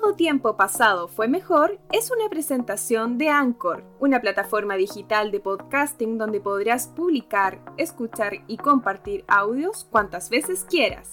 Todo tiempo pasado fue mejor es una presentación de Anchor, una plataforma digital de podcasting donde podrás publicar, escuchar y compartir audios cuantas veces quieras.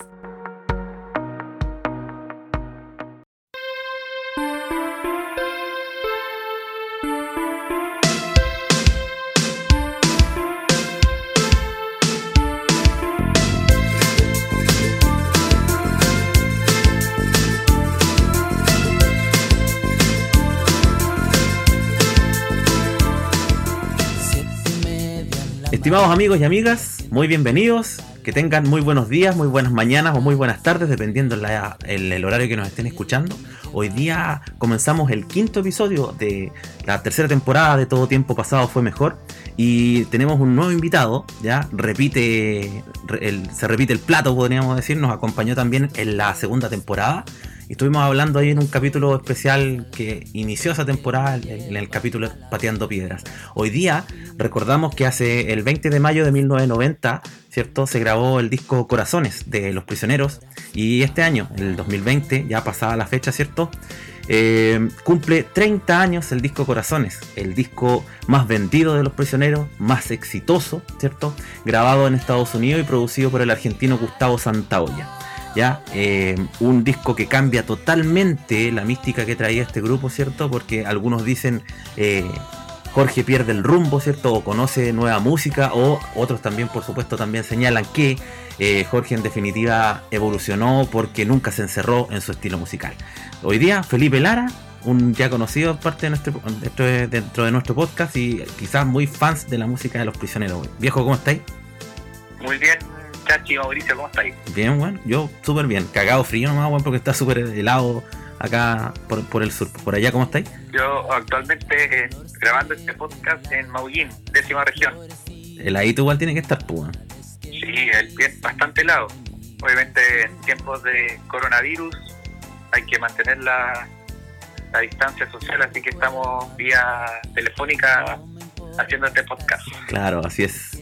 Estimados amigos y amigas, muy bienvenidos. Que tengan muy buenos días, muy buenas mañanas o muy buenas tardes, dependiendo el, el, horario que nos estén escuchando. Hoy día comenzamos el quinto episodio de la tercera temporada de Todo Tiempo Pasado Fue Mejor. Y tenemos un nuevo invitado, ya repite, se repite el plato, podríamos decir. Nos acompañó también en la segunda temporada. Y estuvimos hablando ahí en un capítulo especial que inició esa temporada, en el capítulo Pateando Piedras. Hoy día recordamos que hace el 20 de mayo de 1990, ¿cierto? Se grabó el disco Corazones de Los Prisioneros. Y este año, el 2020, ya pasada la fecha, ¿cierto? Eh, cumple 30 años el disco Corazones, el disco más vendido de los prisioneros, más exitoso, ¿cierto? Grabado en Estados Unidos y producido por el argentino Gustavo Santaolla. ¿Ya? Eh, un disco que cambia totalmente la mística que traía este grupo, ¿cierto? Porque algunos dicen eh, Jorge pierde el rumbo, ¿cierto? O conoce nueva música, o otros también, por supuesto, también señalan que eh, Jorge en definitiva evolucionó porque nunca se encerró en su estilo musical. Hoy día, Felipe Lara, un ya conocido parte de nuestro, dentro de nuestro podcast y quizás muy fans de la música de los prisioneros. Viejo, ¿cómo estáis? Muy bien, Chachi, Mauricio, ¿cómo estáis? Bien, bueno, yo súper bien. Cagado frío nomás, bueno, porque está súper helado acá por, el sur. ¿Por allá cómo estáis? Yo actualmente eh, grabando este podcast en Maullín, décima región. Heladito igual tiene que estar, pues. Sí, el pie es bastante helado. Obviamente en tiempos de coronavirus hay que mantener la, la distancia social, así que estamos vía telefónica haciendo este podcast. Claro, así es.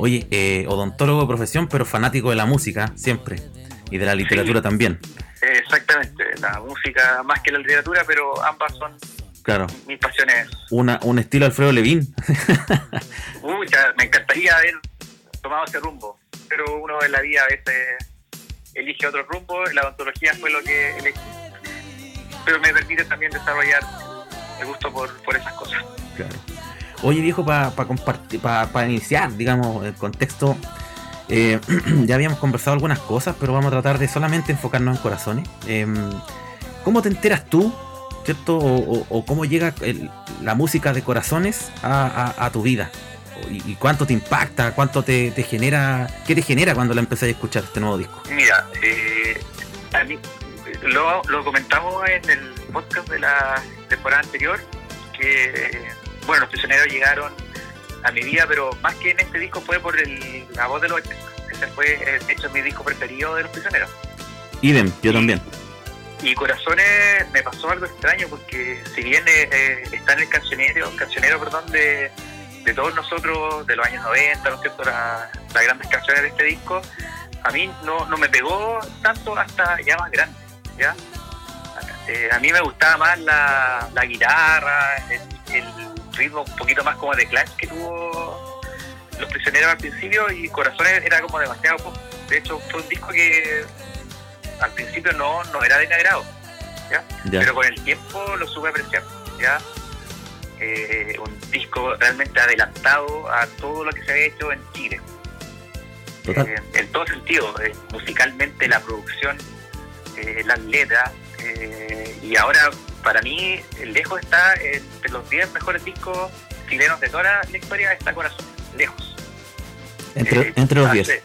Oye, eh, odontólogo de profesión, pero fanático de la música, siempre. Y de la literatura también. Exactamente, la música más que la literatura, pero ambas son claro. mis pasiones. Una, un estilo Alfredo Levín. me encantaría haber tomado ese rumbo, pero uno en la vida a veces elige otro rumbo, la odontología fue lo que elegí, pero me permite también desarrollar el gusto por, por esas cosas. Claro. Oye, viejo, para compartir, para iniciar, digamos, el contexto, eh, ya habíamos conversado algunas cosas, pero vamos a tratar de solamente enfocarnos en corazones. Em, ¿Cómo te enteras tú, cierto? O, cómo llega la música de corazones a, tu vida? ¿Y, cuánto te impacta? ¿Cuánto te, genera? ¿Qué te genera cuando la empecé a escuchar este nuevo disco? Mira, eh, a mí, lo, lo comentamos en el podcast de la temporada anterior, que bueno, los prisioneros llegaron a mi vida, pero más que en este disco fue por el, la voz de los 80. Ese fue, de hecho, mi disco preferido de los prisioneros. Idem, yo también. Y Corazones me pasó algo extraño porque si bien eh, eh, está en el cancionero, cancionero perdón, de, de, todos nosotros de los años 90, ¿no es cierto? las grandes canciones de este disco, a mí no, no me pegó tanto hasta ya más grande, ¿ya? Eh, a mí me gustaba más la, la guitarra, el ritmo un poquito más como de clash que tuvo Los Prisioneros al principio y Corazones era como demasiado pop. De hecho, fue un disco que al principio no, no era de mi agrado, ¿ya? pero con el tiempo lo supe apreciar. ¿ya? Eh, un disco realmente adelantado a todo lo que se había hecho en Chile. Eh, en todo sentido, eh, musicalmente, la producción, las letras, y ahora para mí, lejos está entre los 10 mejores discos chilenos de toda la historia, está Corazón, lejos. Entre, eh, los 10.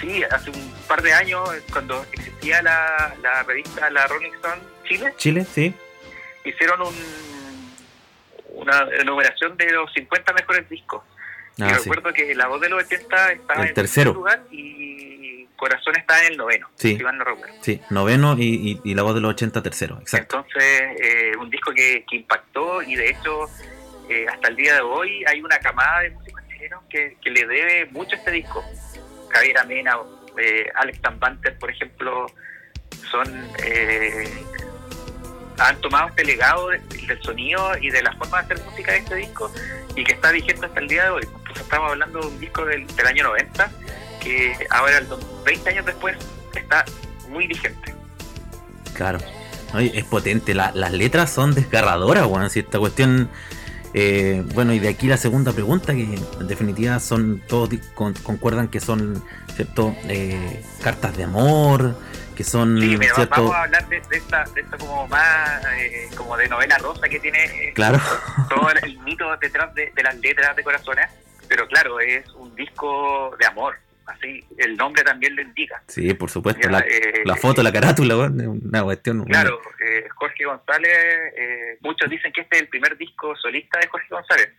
Sí, hace un par de años, cuando existía la, la revista La Rolling Stone Chile. Chile, sí. Hicieron un, una enumeración de los 50 mejores discos. Ah, recuerdo que la voz de los 80 estaba el en tercero lugar y Corazón está en el noveno, sí. no Sí, noveno y, y, la voz de los 80 tercero, exacto. Entonces, eh, un disco que, impactó y de hecho, eh, hasta el día de hoy hay una camada de músicos chilenos que, le debe mucho a este disco. Javier Amena, eh, Alex Tambanter, por ejemplo, son han tomado este legado de- del sonido y de la forma de hacer música de este disco y que está vigente hasta el día de hoy. Entonces estamos hablando de un disco del, del año 90 que ahora, el do- 20 años después, está muy vigente. Claro. Oye, es potente. La- las letras son desgarradoras, weón. Si esta cuestión. eh, bueno, y de aquí la segunda pregunta, que en definitiva son todos con- concuerdan que son, ¿cierto? Eh, cartas de amor, que son, Sí, mira, ¿cierto? vamos a hablar de, de esta, de esta como más, eh, como de novela rosa que tiene eh, Claro. todo el, el mito detrás de, de las letras de corazones, pero claro, es un disco de amor, así el nombre también lo indica. Sí, por supuesto. Ya, La, eh, la foto, la carátula, weón, es una cuestión. Claro, eh, Jorge González, eh, muchos dicen que este es el primer disco solista de Jorge González.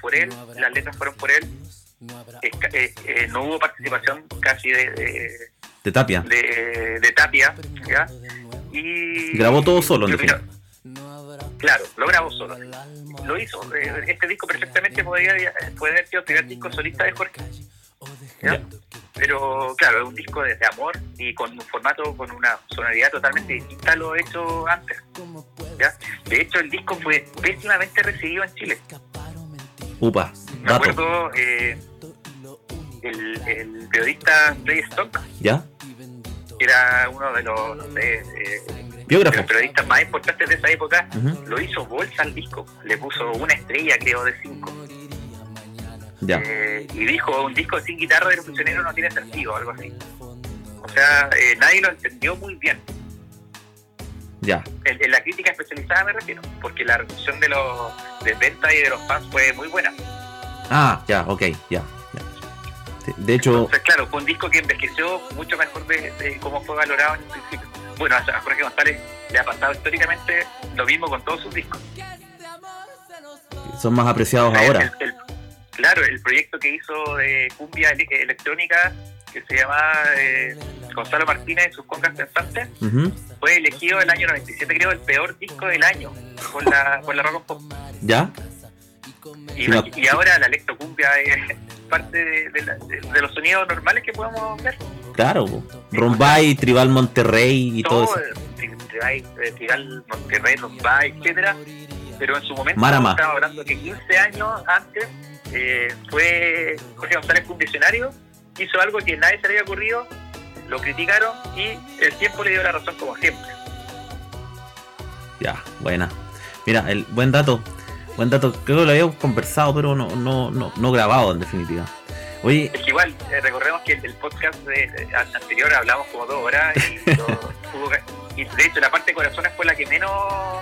Por él, las letras fueron por él, eh, eh, no hubo participación casi de, de, De Tapia. de- de Tapia, ¿ya? Y Grabó todo solo, en habrá Claro, lo grabó solo. Lo hizo. eh, Este disco perfectamente podría, puede haber sido el primer disco solista de Jorge. ¿ya? Pero claro, es un disco de, de amor y con un formato, con una sonoridad totalmente distinta a lo hecho antes. ¿ya? De hecho, el disco fue pésimamente recibido en Chile. Upa, Me dato. acuerdo eh, el, el periodista Ray Stock, ¿Ya? era uno de los, no sé, eh, de Biógrafo. los periodistas más importantes de esa época, lo hizo bolsa al disco. Le puso una estrella, creo, de cinco. Ya. Eh, y dijo, un disco sin guitarra de los prisioneros no tiene sentido, algo así. O sea, eh, nadie lo entendió muy bien. Ya. En, en la crítica especializada me refiero, porque la recepción de los de venta y de los fans fue muy buena. Ah, ya, ok, ya. De hecho, Entonces, claro, fue un disco que envejeció mucho mejor de, de cómo fue valorado en el principio. Bueno, a Jorge González le ha pasado históricamente lo mismo con todos sus discos. son más apreciados El- ahora. el- el- claro, el proyecto que hizo de cumbia ele- electrónica, que se llama eh, Gonzalo Martínez y sus congas pensantes, Ujú, fue elegido el año 97, creo, el peor disco del año por la, por la Rock Pop. ¿Ya? Y, no. y ahora la electrocumbia es parte de, de la- de- de los sonidos normales que podemos ver. Claro. Rombay, Tribal Monterrey y todo eso. eh, Tri- Tri- eh, Tribal, Monterrey, Rombay, etcétera. Pero en su momento, Marama. estamos hablando que 15 años antes, eh, fue Jorge González visionario, hizo algo que nadie se le había ocurrido, lo criticaron y el tiempo le dio la razón como siempre. Ya, buena. Mira, el buen dato. Buen dato. Creo que lo habíamos conversado, pero no, no, no, no grabado en definitiva. Oye, Es que igual, eh, recordemos que el, el podcast de- de- anterior hablamos como dos horas y, lo- hubo- y de hecho la parte de corazones fue la que menos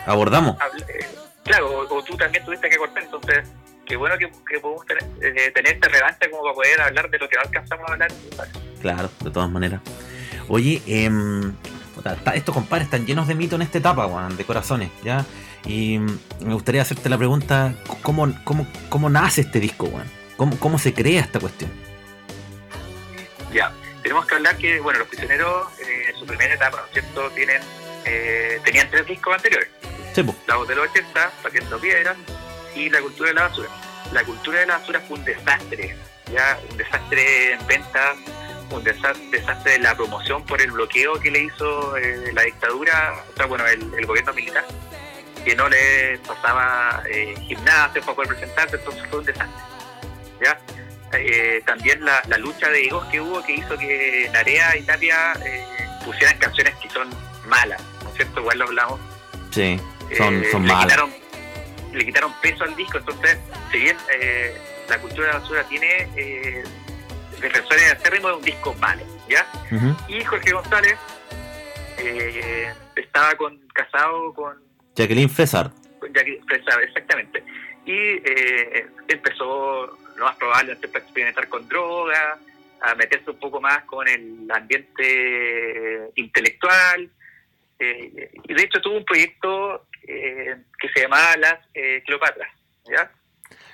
abordamos. eh, claro, o, o tú también tuviste que cortar, entonces qué bueno que, que podemos tener, eh, tener este relevante como para poder hablar de lo que no alcanzamos a hablar. Claro, de todas maneras. Oye, em, está- estos compadres están llenos de mito en esta etapa, de corazones, ¿ya? Y mm, me gustaría hacerte la pregunta, ¿cómo, cómo, cómo nace este disco? ¿Cómo, ¿Cómo se crea esta cuestión? Ya, tenemos que hablar que, bueno, los prisioneros eh, en su primera etapa, ¿no es cierto?, tienen, eh, tenían tres discos anteriores, Sí, po. La voz de los 80, Paquetando Piedras y La Cultura de la Basura. La Cultura de la Basura fue un desastre, ya, un desastre en ventas, un desa- desastre en la promoción por el bloqueo que le hizo eh, la dictadura, o sea, bueno, el, el gobierno militar, que no le pasaba eh, gimnasio para poder presentarse, entonces fue un desastre, ya. Eh, también la, la lucha de egos que hubo que hizo que Narea y Tapia eh, pusieran canciones que son malas, ¿no es cierto? Igual lo hablamos Sí, son, son malas. Le quitaron peso al disco, entonces, si bien eh, la cultura de la basura tiene eh, defensores acérrimos de un disco malo, ¿ya? Y Jorge González eh, estaba con, casado con, Jacqueline César. con Jackie Fresa, exactamente, y eh, empezó, lo más probable, a experimentar con drogas, a meterse un poco más con el ambiente intelectual, eh, y de hecho tuvo un proyecto eh, que se llamaba Las eh, Cleopatras, ¿ya?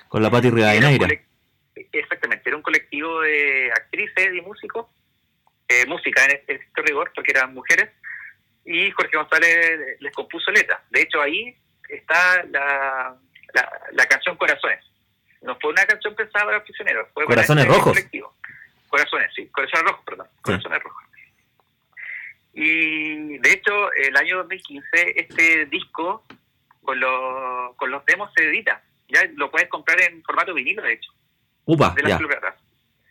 Con la Pati Rivadeneira. Exactamente, era un colectivo de actrices y músicos, eh, música en este, rigor, porque eran mujeres, y Jorge González les compuso letras. De hecho, ahí está la, la, la canción Corazones. No fue una canción pensada para prisioneros, fue para Corazones este Rojos. colectivo. Corazones, sí, Corazones Rojos, perdón. Corazones Rojos. Y de hecho, el año 2015, este disco con los, con los demos se edita. Ya lo puedes comprar en formato vinilo, de hecho, Upa, de las.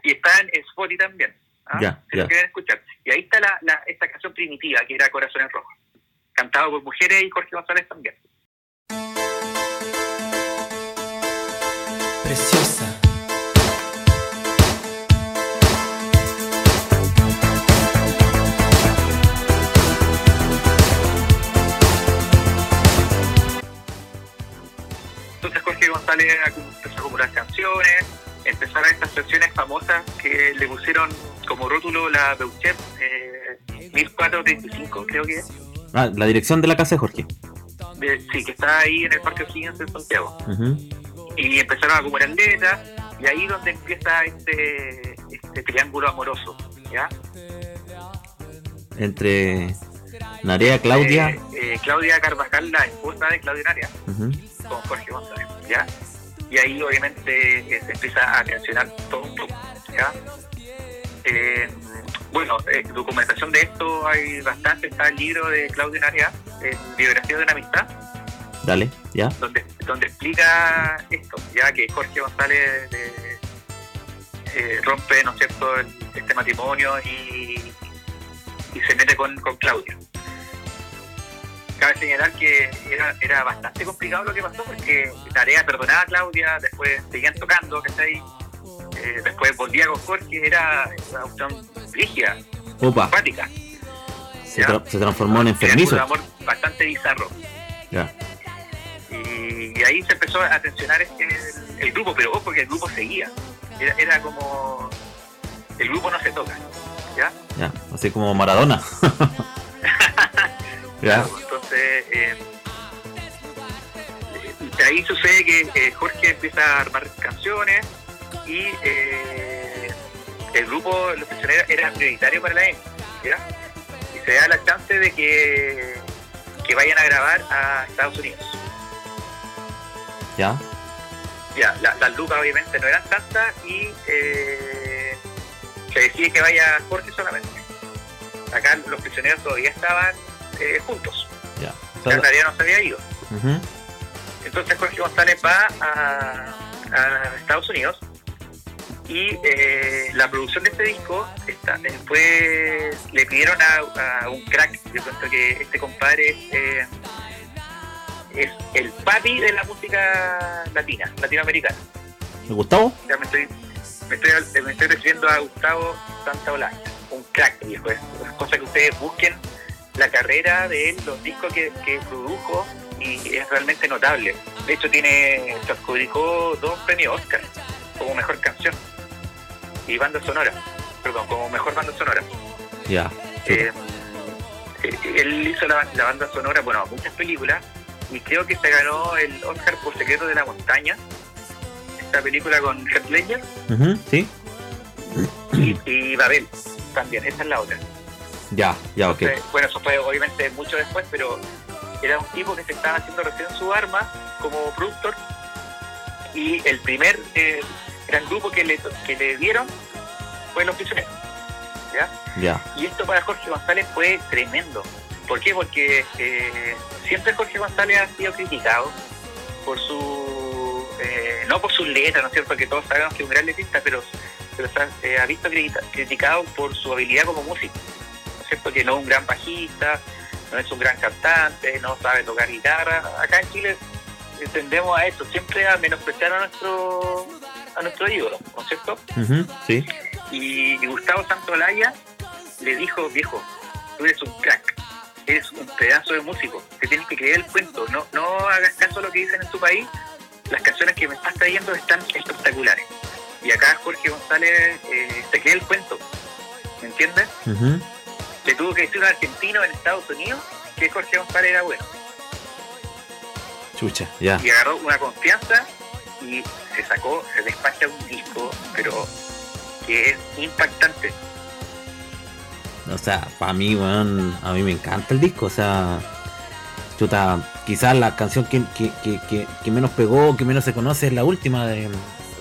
Y está en Spotify también. ¿ah? Ya, si ya. lo quieren escuchar. Y ahí está la, la, esta canción primitiva, que era Corazones Rojos. Cantado por mujeres y Jorge González también. Preciosa. Jorge González empezó a acumular canciones, empezaron estas canciones famosas que le pusieron como rótulo la Beuchet eh, 1435, creo que es. Ah, la dirección de la casa de Jorge. De- sí, que está ahí en el Parque O'Higgins en Santiago. Y empezaron a acumular letras, y ahí donde empieza este, este triángulo amoroso, ¿ya? Entre Narea, Claudia. Eh, eh, Claudia Carvajal, la esposa de Claudia Narea. Con Jorge González, ¿ya? Y ahí obviamente eh, se empieza a tensionar todo un poco, ¿ya? Eh, bueno, eh, documentación de esto hay bastante, está el libro de Claudia Narea, Biografía de una amistad, Dale, ya. donde, donde explica esto, ya que Jorge González eh, rompe, ¿no es cierto?, el- este matrimonio y, y se mete con, con Claudia. Cabe señalar que era, era bastante complicado lo que pasó porque Tarea perdonaba a Claudia, después seguían tocando, ¿cachai? Eh, después volvía con Jorge, era una cuestión rígida, Upa. empática. Se, tra- se transformó en Un enfermizo. amor bastante bizarro. Ya. y, y ahí se empezó a tensionar este, el, el grupo, pero ojo que el grupo seguía. Era, era como. El grupo no se toca. ¿Ya? Ya. Así como Maradona. ya. Ahí sucede que eh, Jorge empieza a armar canciones y eh, el grupo Los Prisioneros era prioritario para la. ¿Ya? Y se da la chance de que, que vayan a grabar a Estados Unidos. Ya. Ya, la- las lucas obviamente no eran tantas y eh, se decide que vaya Jorge solamente. Acá los prisioneros todavía estaban juntos, Ya. O ya sea, no se había ido. Entonces Jorge González va a, a Estados Unidos y eh, la producción de este disco está, fue, le pidieron a, a un crack, yo cuento que este compadre es, eh, es el papi de la música latina, latinoamericana. Gustavo? Ya me estoy, me estoy, me estoy refiriendo a Gustavo Santaolalla, un crack, viejo. Es, es cosa que ustedes busquen la carrera de él, los discos que, que produjo y es realmente notable. De hecho, tiene se adjudicó dos premios Oscar como mejor canción y banda sonora, perdón, como mejor banda sonora. Ya. Eh, eh, él hizo la, la banda sonora, bueno, muchas películas, y creo que se ganó el Oscar por Secreto de la Montaña, esta película con Heath Ledger Ujú, Sí. y, y Babel también, esa es la otra. Ya, ya, ok. Entonces, bueno, eso fue obviamente mucho después, pero era un tipo que se estaba haciendo recién su arma como productor y el primer eh, gran grupo que le, que le dieron fue Los Prisioneros. ¿ya? Ya. Y esto para Jorge González fue tremendo. ¿Por qué? Porque eh, siempre Jorge González ha sido criticado por su. eh, no por sus letras, ¿no es cierto? Que todos sabemos que es un gran letrista, pero, pero se ha, eh, ha visto criti- criticado por su habilidad como músico. ¿No es cierto? Que no es un gran bajista, no es un gran cantante, no sabe tocar guitarra. Acá en Chile tendemos a esto, siempre a menospreciar a nuestro, a nuestro ídolo, ¿no es cierto? Sí. Y Gustavo Santolaya le dijo, viejo, tú eres un crack, eres un pedazo de músico, te tienes que creer el cuento, no, no hagas caso a lo que dicen en tu país, las canciones que me estás trayendo están espectaculares. Y acá Jorge González eh, se cree el cuento, ¿me entiendes? Le tuvo que decir un argentino en Estados Unidos que Jorge González era bueno. Chucha, ya. y agarró una confianza y se sacó, se despacha un disco, pero que es impactante. O sea, para mí, weón, a mí me encanta el disco. O sea, chuta, quizás la canción que, que, que, que, menos pegó, que menos se conoce es la última de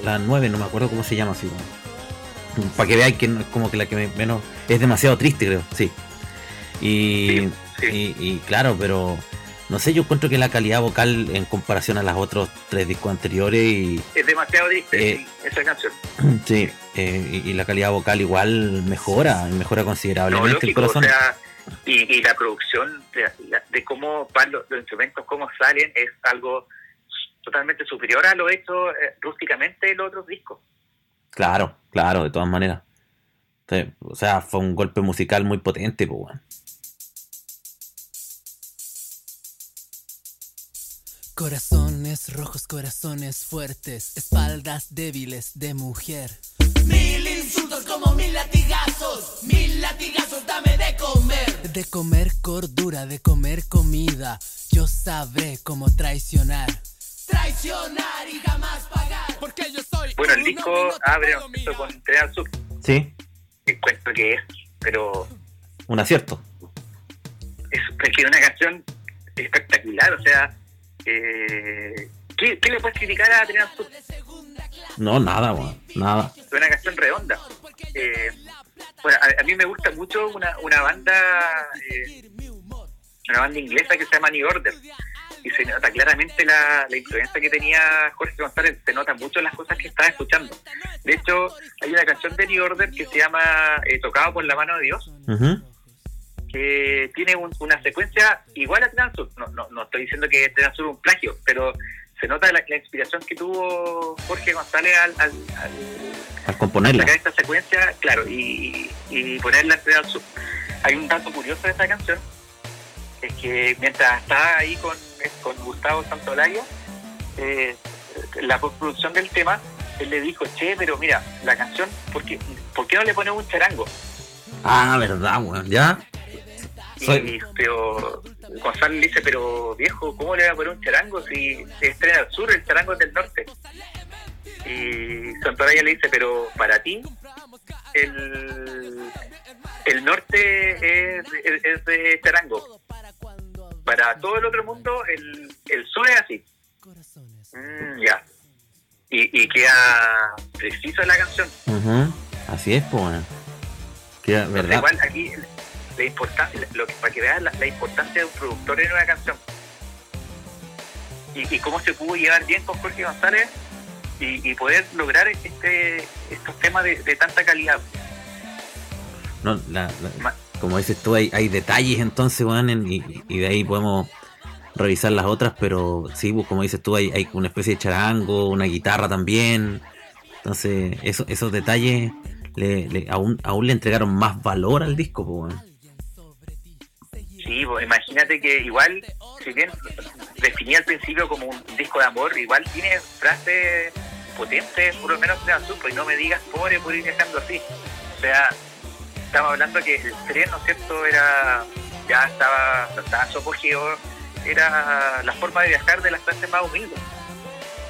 la 9, no me acuerdo cómo se llama así, weón. Para que veáis que no es como que la que menos. Es demasiado triste, creo, sí. Y, y, y claro, pero no sé, yo encuentro que la calidad vocal en comparación a las otros tres discos anteriores y... Es demasiado triste, eh, esa canción. Sí, eh, y, la calidad vocal igual mejora, mejora considerablemente el corazón. y, la producción de, cómo van los, instrumentos, cómo salen, es algo totalmente superior a lo hecho eh, rústicamente en los otros discos. Claro, claro, de todas maneras. O sea, fue un golpe musical muy potente, pues, bueno. Corazones rojos, corazones fuertes, espaldas débiles de mujer. Mil insultos como mil latigazos, mil latigazos dame de comer. De comer cordura, de comer comida, yo sabré cómo traicionar. Traicionar y jamás pagar. Porque yo soy. Bueno, el disco abre un con Crear Sur. Sí. Encuentro que es, pero. Un acierto. Es, es que una canción espectacular, o sea eh, ¿qué, le puedes criticar a Adrián No, nada, nada. Es una canción redonda. Eh, bueno, a, mí me gusta mucho una, una banda eh, una banda inglesa que se llama New Order y se nota claramente la, la, influencia que tenía Jorge González, se nota mucho las cosas que estaba escuchando. De hecho, hay una canción de New Order que se llama eh, Tocado por la mano de Dios, que tiene una secuencia igual a Transur. No, no, no estoy diciendo que Transur es un plagio, pero se nota la, inspiración que tuvo Jorge González al, al, al, componerla. sacar esta secuencia, claro, y, y ponerla en Transur. Hay un dato curioso de esta canción, es que mientras estaba ahí con, con Gustavo Santolario, eh, la postproducción del tema, él le dijo, che, pero mira, la canción, ¿por qué, ¿por qué no le ponemos un charango? Ah, verdad, bueno, ya. Y, pero Gonzalo le dice, pero viejo, ¿cómo le va a poner un charango si se estrena al sur, el charango es del norte? Y Santoraya le dice, pero para ti, el, el norte es, es, de charango. Para todo el otro mundo, el, el sur es así. Mm, ya. Y, y, queda preciso la canción. Así es, pues. Queda, ¿verdad? Igual aquí la importancia, lo que, para que veas la, importancia de un productor en una canción. Y, cómo se pudo llevar bien con Jorge González y, poder lograr este estos temas de, tanta calidad. No, como dices tú, hay, hay detalles entonces, y, de ahí podemos revisar las otras, pero sí, pues, como dices tú, hay, hay una especie de charango, una guitarra también. Entonces, eso, esos detalles le, aún, aún le entregaron más valor al disco, pues, Sí, pues imagínate que igual, si bien definía al principio como un disco de amor, igual tiene frases potentes, por lo menos de azul, pues no me digas pobre por ir dejando así. O sea, estamos hablando que el tren, ¿no es cierto?, era, ya estaba, estaba su era la forma de viajar de las clases más humildes.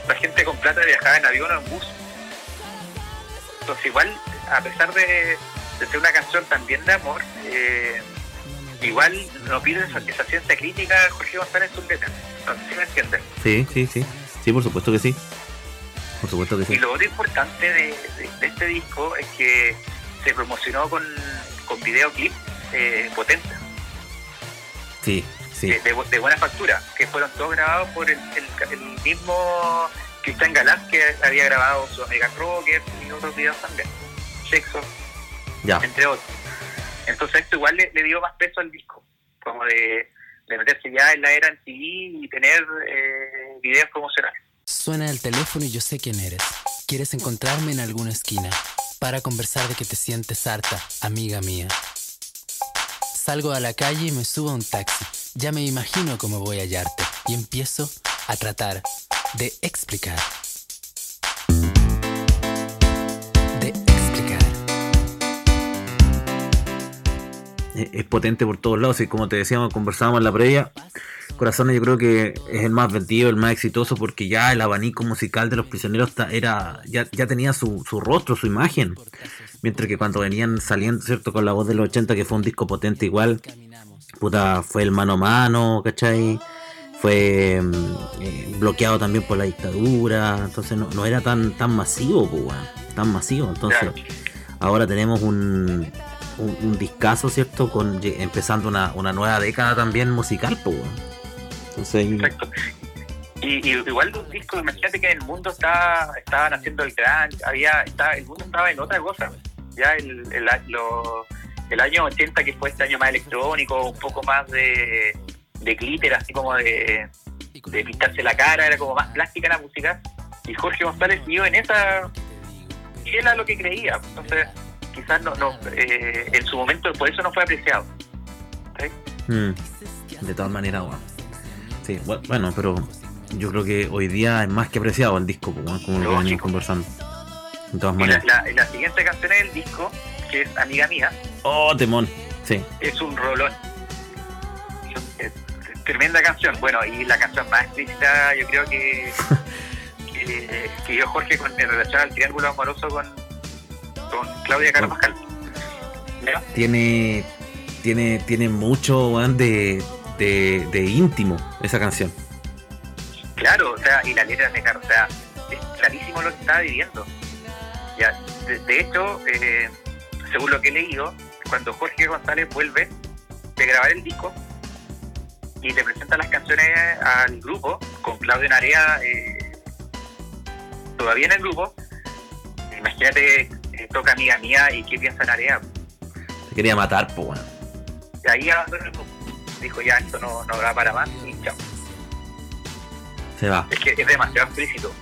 La gente con plata viajaba en avión o en bus. Entonces igual, a pesar de, ser una canción también de amor, eh, igual no pide esa, ciencia crítica Jorge González letras. No sé si me entiendes. Sí, sí, sí. Sí, por supuesto que sí. Por supuesto que sí. Y lo otro importante de, este disco es que se promocionó con, con videoclip eh, potentes. Sí, sí. De, buena factura, que fueron todos grabados por el, el, mismo Cristian Galán que había grabado su Amiga Rocker y otros videos también. Sexo, ya. entre otros. Entonces esto igual le, dio más peso al disco, como de, meterse ya en la era en y tener eh, videos promocionales. Suena el teléfono y yo sé quién eres. Quieres encontrarme en alguna esquina para conversar de que te sientes harta, amiga mía. Salgo a la calle y me subo a un taxi. Ya me imagino cómo voy a hallarte y empiezo a tratar de explicar es potente por todos lados. Y como te decíamos, conversábamos en la previa, Corazones yo creo que es el más vendido, el más exitoso, porque ya el abanico musical de los prisioneros era ya, ya tenía su, su rostro, su imagen. Mientras que cuando venían saliendo, ¿cierto? Con la voz de los 80, que fue un disco potente igual, puta, fue el mano a mano, ¿cachai? Fue mm, eh, bloqueado también por la dictadura, entonces no, no era tan, tan masivo, pues, tan masivo. Entonces, ahora tenemos un, un, discazo, ¿cierto? Con empezando una, una nueva década también musical, pues. Exacto. Y, igual un disco, imagínate que en el mundo está, estaban haciendo el gran, había, estaba, el mundo estaba en otra cosa. Ya el, el, el año 80, que fue este año más electrónico, un poco más de, de glitter, así como de, de pintarse la cara, era como más plástica la música. Y Jorge González vio en esa, y era lo que creía. Entonces, quizás no, no eh, en su momento por eso no fue apreciado. Mm. de todas maneras, Sí, bueno, pero yo creo que hoy día es más que apreciado el disco, como lo que venimos conversando. De todas maneras. La, la, siguiente canción del disco, que es Amiga Mía. Oh, temón, sí. Es un rolón. Es, tremenda canción. Bueno, y la canción más explícita, yo creo que, que, que yo, Jorge, con, en relación al triángulo amoroso con, con Claudia Carvajal. Tiene, tiene, tiene mucho de de, íntimo esa canción. Claro, o sea, y la letra de o sea, es clarísimo lo que estaba viviendo. Ya, de, hecho, eh, según lo que he leído, cuando Jorge González vuelve de grabar el disco y le presenta las canciones al grupo, con Claudio Narea eh, todavía en el grupo, imagínate, eh, toca amiga mía y qué piensa Narea. Se quería matar, pues bueno. ahí abandonó el grupo dijo ya esto no, no va para más y chao. Se va. Es que es demasiado explícito.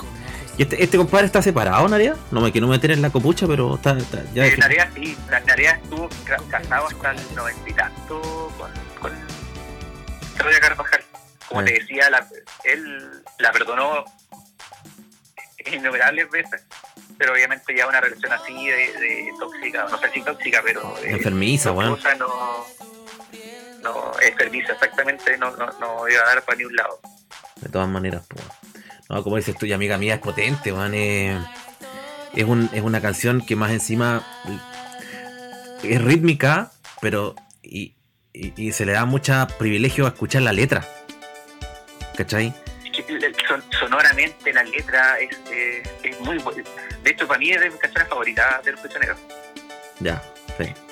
¿Y este, este compadre está separado, Narea? No me quiero meter en la copucha, pero está, ya. Eh, Narea sí, Narea estuvo casado hasta el noventa y tanto con, con Claudia Carvajal. Como te decía, la, él la perdonó innumerables veces, pero obviamente ya una relación así de, tóxica, no sé si tóxica, pero... Enfermiza, bueno. No, no es permiso exactamente, no, no, no iba a dar para ni un lado. De todas maneras, pues. No, como dices tú, y amiga mía, es potente, man. Es, es, un, es una canción que más encima es rítmica, pero y, y, se le da mucho privilegio a escuchar la letra. ¿Cachai? Sonoramente la letra es, es, muy buena. De hecho, para mí es de mis canciones favoritas de los prisioneros. Ya.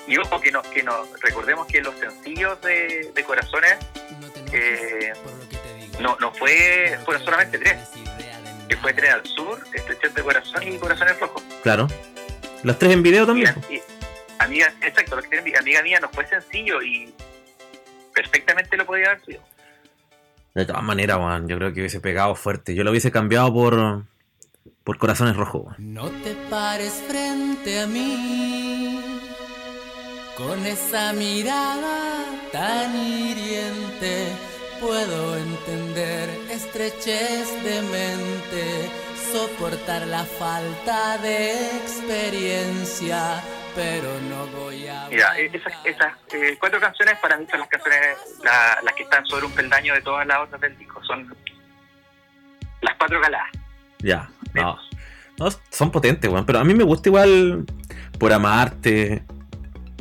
Y ojo que no, que no, recordemos que los sencillos de, Corazones eh, no, no fue, fueron solamente tres. Que fue Tres al Sur, Estrechez de Corazón y Corazones Rojos. Claro. Los tres en video también. amiga, exacto, los tres amiga mía no fue sencillo y perfectamente lo podía haber sido. De todas maneras, Juan, yo creo que hubiese pegado fuerte. Yo lo hubiese cambiado por, por Corazones Rojos. No te pares frente a mí con esa mirada tan hiriente puedo entender estrechez de mente, soportar la falta de experiencia, pero no voy a... Mira, eh, esas, eh, cuatro canciones para mí son las canciones, las que están sobre un peldaño de todas las otras del disco, son las cuatro galadas. Ya, no. son potentes, weón, pero a mí me gusta igual por amarte,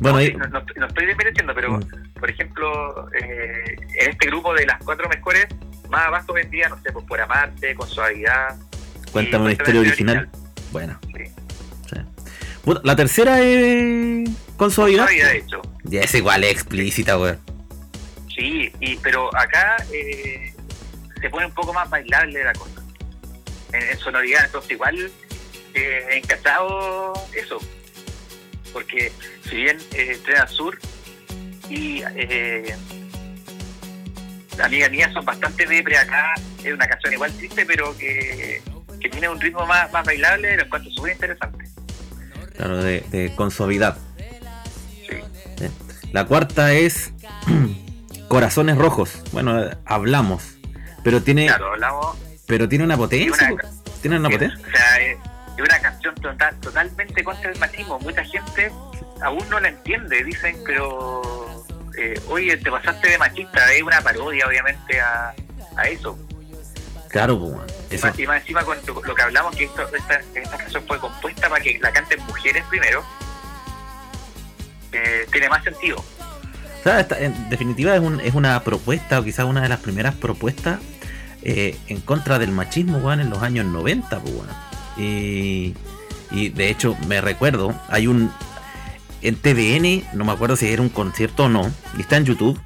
bueno, no, no, estoy desmereciendo, pero mm. por ejemplo, eh, en este grupo de las cuatro mejores, más abajo vendía, no sé, pues por amarte, con suavidad. Cuéntame una historia original. Bueno. Sí. La tercera es con suavidad. Con suavidad, de hecho. Ya es igual, es explícita, güey. Sí, y, pero acá eh, se pone un poco más bailable la cosa. En, sonoridad, entonces igual eh, encachado eso porque si bien eh, Tren Sur y eh, la amiga mía son bastante depre acá, es una canción igual triste, pero que, tiene un ritmo más, más bailable, lo encuentro súper interesante. Claro, de, con suavidad. La cuarta es Corazones Rojos. Bueno, hablamos, pero tiene... Claro, hablamos... Pero tiene una potencia. ¿Tiene una potencia? O sea, es una canción total, totalmente contra el machismo. Mucha gente aún no la entiende, dicen, pero eh, oye, te pasaste de machista, es una parodia obviamente a, a eso. Claro, pues. Y más, y más encima con lo, lo que hablamos, que esto, esta, esta canción fue compuesta para que la canten mujeres primero, eh, tiene más sentido. o sea, esta- en definitiva es, un- es una propuesta, o quizás una de las primeras propuestas eh, en contra del machismo, weón, en los años 90, pues, weón. Y, y de hecho, me recuerdo, hay un. En TVN, no me acuerdo si era un concierto o no, y está en YouTube.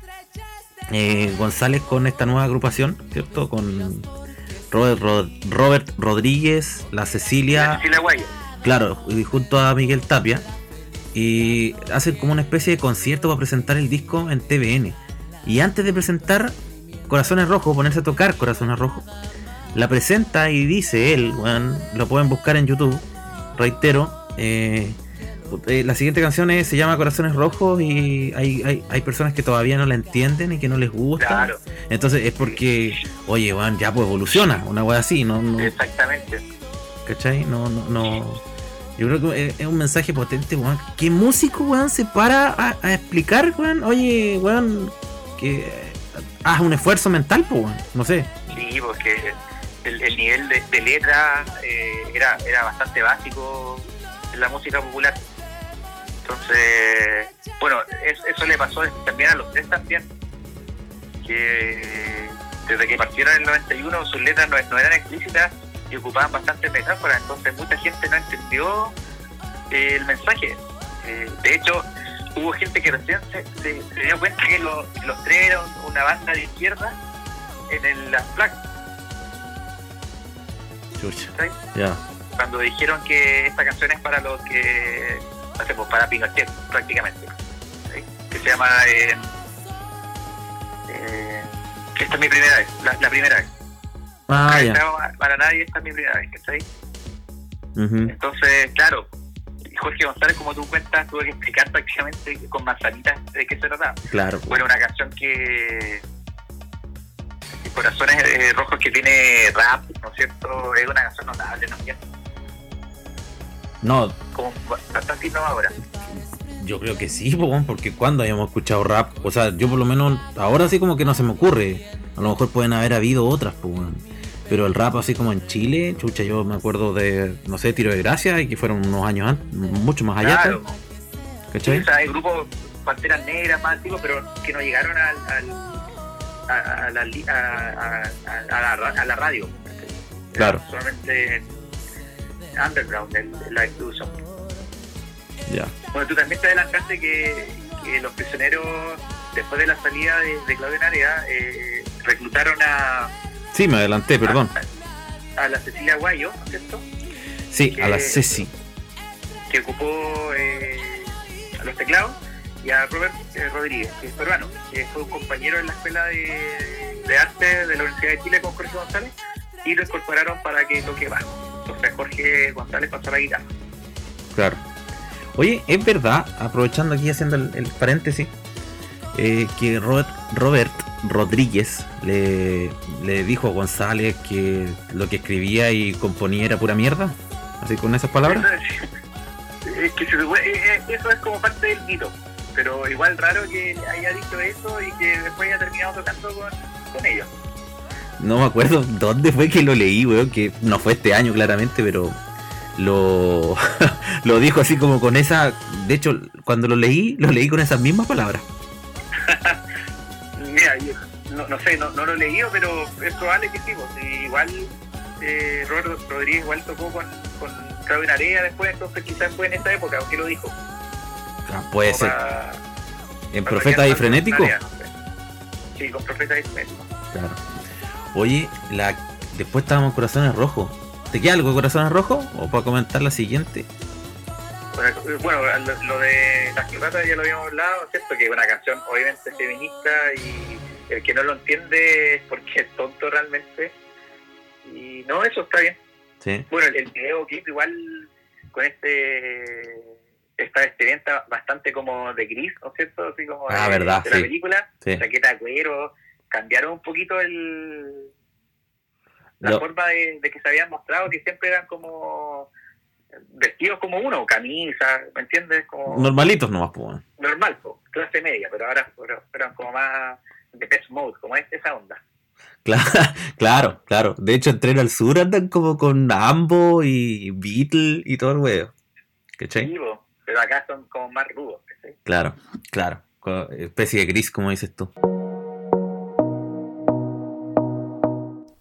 eh, González con esta nueva agrupación, ¿cierto? Con Robert, Rod- Robert Rodríguez, la Cecilia. Cecilia Guayo. Claro, y junto a Miguel Tapia. Y hacen como una especie de concierto para presentar el disco en TVN. Y antes de presentar Corazones Rojos, ponerse a tocar Corazones Rojos, la presenta y dice él, weón, lo pueden buscar en YouTube, reitero, eh, eh, la siguiente canción es- se llama Corazones Rojos y hay, hay, hay personas que todavía no la entienden y que no les gusta. Claro, Entonces es porque, oye, weón, ya pues evoluciona, una wea así, no, no, exactamente. ¿Cachai? No, no, no. Yo creo que es- es un mensaje potente, weón. ¿Qué músico, weón, se para a, a explicar, weón? Oye, weón, que haz un esfuerzo mental, pues, weón. No sé. Sí, porque el, el nivel de, de letra eh, era, era bastante básico en la música popular. Entonces, bueno, es- eso le pasó también a los tres también, que desde que partieron en el 91 sus letras no, no eran explícitas y ocupaban bastantes metáforas, entonces mucha gente no entendió eh, el mensaje. Eh, de hecho, hubo gente que recién se, se- se dio cuenta que lo- los tres eran una banda de izquierda en el Unplugged, Chucha. ¿sí? Ya. cuando dijeron que esta canción es para los que, no sé, pues para Pinochet prácticamente, ¿sí? que se llama eh, eh, Esta es mi primera vez, la, la primera vez. Ah, ya. Para nadie esta es mi primera vez, ¿cachai? Ujú. Entonces, claro, Jorge González, como tú cuentas, tuve que explicar prácticamente con manzanitas de qué se trataba. Claro. Bueno, una canción que. Corazones eh, Rojos que tiene rap, ¿no es cierto? Es una canción notable también, No, como bastante innovadora. yo creo que sí, porque cuando hayamos escuchado rap, o sea, yo por lo menos ahora sí como que no se me ocurre. A lo mejor pueden haber habido otras, pues. Pero el rap así como en Chile, chucha, yo me acuerdo de, no sé, Tiro de Gracia, y que fueron unos años antes, mucho más allá, Claro, ¿cachai? o sea, hay grupos Panteras Negras más antiguos, pero que no llegaron al, al- a, a la, a, la, ra- a la radio. Claro. Solamente underground, en la distribución. Ya. Bueno, tú también te adelantaste que, que los prisioneros, después de la salida de, de Claudio Narea, eh, reclutaron a, Sí, me adelanté, perdón. a, a la Cecilia Guayo, ¿no es ¿cierto? Sí, a la Ceci. que ocupó eh, a los teclados, y a Robert eh, Rodríguez, que es peruano, que fue un compañero en la escuela de, de arte de la Universidad de Chile con Jorge González, y lo incorporaron para que toque bajo. Entonces Jorge González pasó la guitarra. Claro. Oye, es verdad, aprovechando aquí haciendo el, el paréntesis, eh, que Robert, Robert Rodríguez le, le dijo a González que lo que escribía y componía era pura mierda. Así con esas palabras. Eso es, que se eh, eh, eso es como parte del mito, pero igual raro que haya dicho eso y que después haya terminado tocando con, con ellos. No me acuerdo dónde fue que lo leí, weón, que no fue este año claramente, pero lo, lo dijo así como con esa... De hecho, cuando lo leí, lo leí con esas mismas palabras. Mira, yo no, no sé, no, no lo he leído, pero es probable que sí. pues, igual eh, Robert Rodríguez igual tocó con, con Claudio Narea después, entonces quizás fue en esa época, aunque lo dijo. Ah, puede Como ser. para- En para Profeta y Frenético. Narea, no sé. Sí, con Profeta y Frenético. Claro. Oye, la, después estábamos en Corazones Rojos. ¿Te queda algo de Corazones Rojos? ¿O para comentar la siguiente? Bueno, lo, lo de Las Quebradas ya lo habíamos hablado, ¿cierto? Que es una canción obviamente feminista y el que no lo entiende es porque es tonto realmente. Y no, eso está bien. Sí. Bueno, el, el video clip igual con este esta vestimenta bastante como de gris, ¿no es cierto? Así como Ah, de, verdad, de sí. la película, Sí. chaqueta de cuero, cambiaron un poquito el la forma de, de que se habían mostrado, que siempre eran como vestidos como uno, camisa, ¿me entiendes? Como Normalitos nomás, pues. normal, po, clase media, pero ahora eran como más de best mode, como es esa onda. Claro, claro, claro. De hecho, en Tren al Sur andan como con Ambo y Beatle y todo el huevo. ¿Cachai? Sí, po, pero acá son como más rudos, ¿cachai? Claro, claro. Especie de gris, como dices tú.